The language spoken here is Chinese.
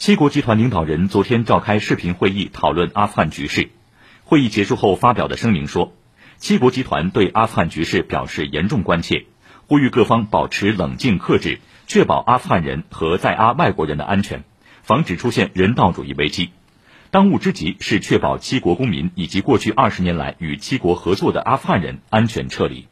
七国集团领导人昨天召开视频会议讨论阿富汗局势。会议结束后发表的声明说七国集团对阿富汗局势表示严重关切呼吁各方保持冷静克制确保阿富汗人和在阿外国人的安全防止出现人道主义危机。当务之急是确保七国公民以及过去二十年来与七国合作的阿富汗人安全撤离。